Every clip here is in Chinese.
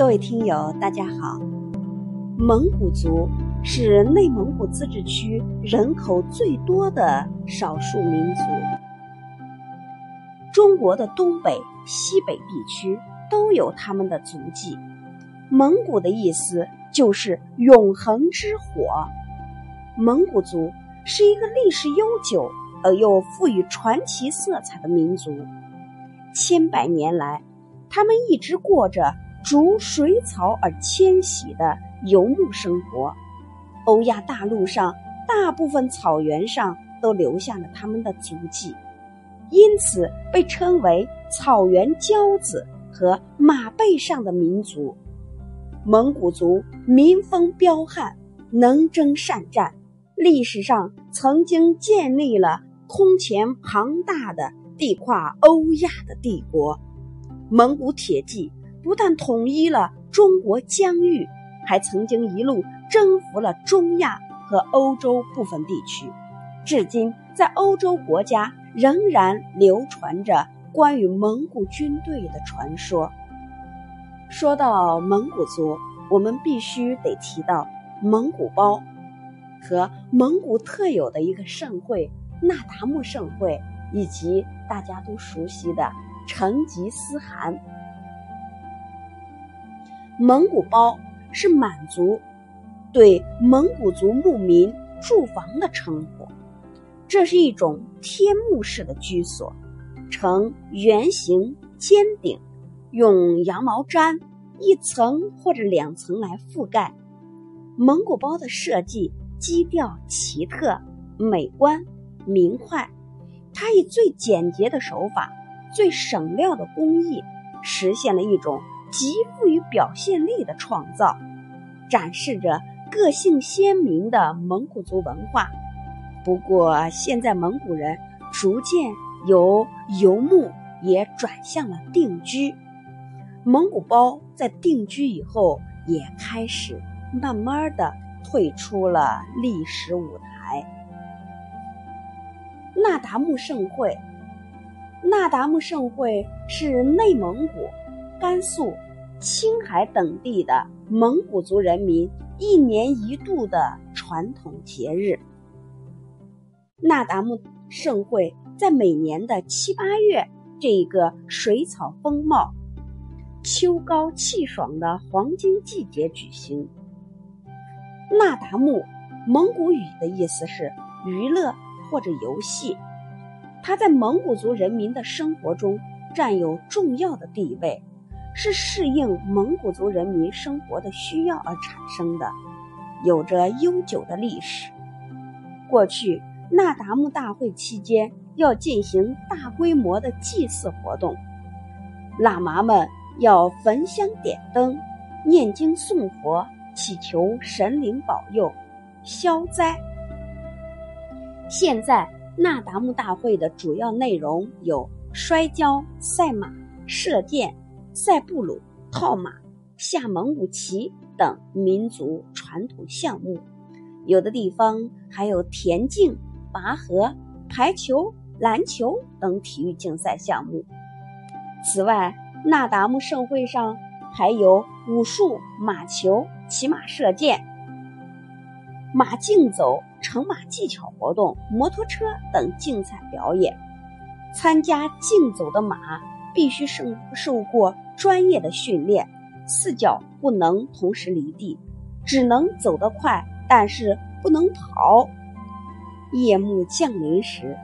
各位听友，大家好。蒙古族是内蒙古自治区人口最多的少数民族。中国的东北、西北地区都有他们的足迹。蒙古的意思就是永恒之火。蒙古族是一个历史悠久而又富于传奇色彩的民族。千百年来，他们一直过着逐水草而迁徙的游牧生活。欧亚大陆上大部分草原上都留下了他们的足迹，因此被称为“草原骄子”和“马背上的民族”。蒙古族民风彪悍，能征善战，历史上曾经建立了空前庞大的。地跨欧亚的帝国，蒙古铁骑不但统一了中国疆域，还曾经一路征服了中亚和欧洲部分地区。至今，在欧洲国家仍然流传着关于蒙古军队的传说。说到蒙古族，我们必须得提到蒙古包和蒙古特有的一个盛会——那达慕盛会。以及大家都熟悉的成吉思汗，蒙古包是满族对蒙古族牧民住房的称呼。这是一种天幕式的居所，呈圆形尖顶，用羊毛毡一层或者两层来覆盖。蒙古包的设计基调奇特、美观、明快。它以最简洁的手法、最省料的工艺，实现了一种极富于表现力的创造，展示着个性鲜明的蒙古族文化。不过，现在蒙古人逐渐由游牧也转向了定居，蒙古包在定居以后也开始慢慢的退出了历史舞台。那达慕盛会，那达慕盛会是内蒙古、甘肃、青海等地的蒙古族人民一年一度的传统节日。那达慕盛会在每年的七八月这一个水草丰茂、秋高气爽的黄金季节举行。那达慕，蒙古语的意思是娱乐。或者游戏，它在蒙古族人民的生活中占有重要的地位，是适应蒙古族人民生活的需要而产生的，有着悠久的历史。过去，那达慕大会期间要进行大规模的祭祀活动，喇嘛们要焚香点灯、念经诵佛，祈求神灵保佑、消灾。现在，那达慕大会的主要内容有摔跤、赛马、射箭、赛布鲁、套马、下蒙古旗等民族传统项目，有的地方还有田径、拔河、排球、篮球等体育竞赛项目。此外，那达慕盛会上还有武术、马球、骑马射箭、马竞走。乘马技巧活动、摩托车等竞赛表演。参加竞走的马必须受受过专业的训练，四脚不能同时离地，只能走得快，但是不能跑。夜幕降临时，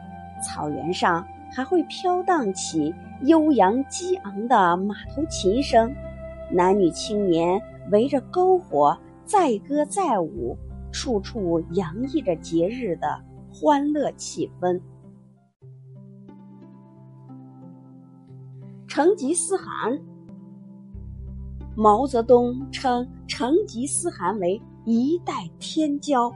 草原上还会飘荡起悠扬激昂的马头琴声，男女青年围着篝火载歌载舞。处处洋溢着节日的欢乐气氛。成吉思汗，毛泽东称成吉思汗为一代天骄。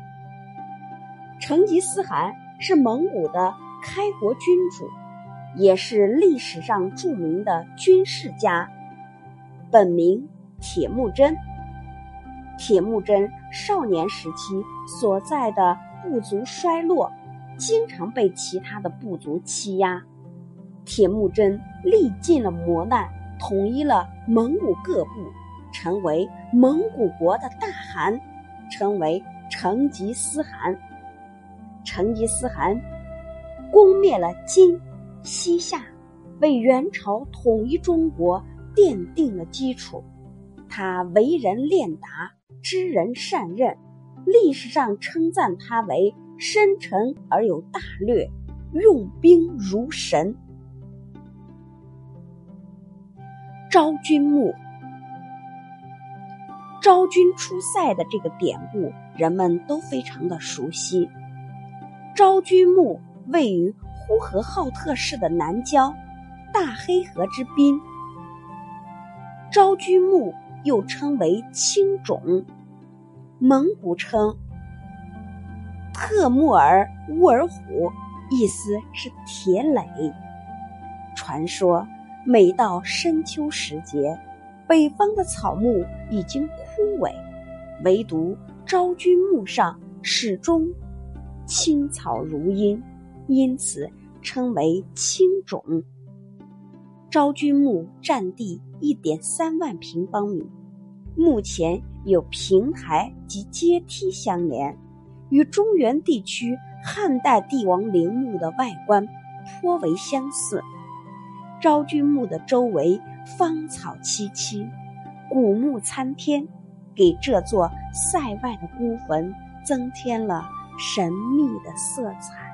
成吉思汗是蒙古的开国君主，也是历史上著名的军事家，本名铁木真。铁木真少年时期所在的部族衰落，经常被其他的部族欺压。铁木真历尽了磨难，统一了蒙古各部，成为蒙古国的大汗，成为成吉思汗。成吉思汗攻灭了金、西夏，为元朝统一中国奠定了基础。他为人练达，知人善任，历史上称赞他为深沉而有大略，用兵如神。昭君墓。昭君出塞的这个典故，人们都非常的熟悉。昭君墓位于呼和浩特市的南郊，大黑河之滨。昭君墓又称为青冢，蒙古称特木尔乌尔虎，意思是铁垒。传说每到深秋时节。北方的草木已经枯萎，唯独昭君墓上始终青草如茵，因此称为青冢。昭君墓占地一点三万平方米，目前有平台及阶梯相连，与中原地区汉代帝王陵墓的外观颇为相似。昭君墓的周围。芳草萋萋，古木参天，给这座塞外的孤坟增添了神秘的色彩。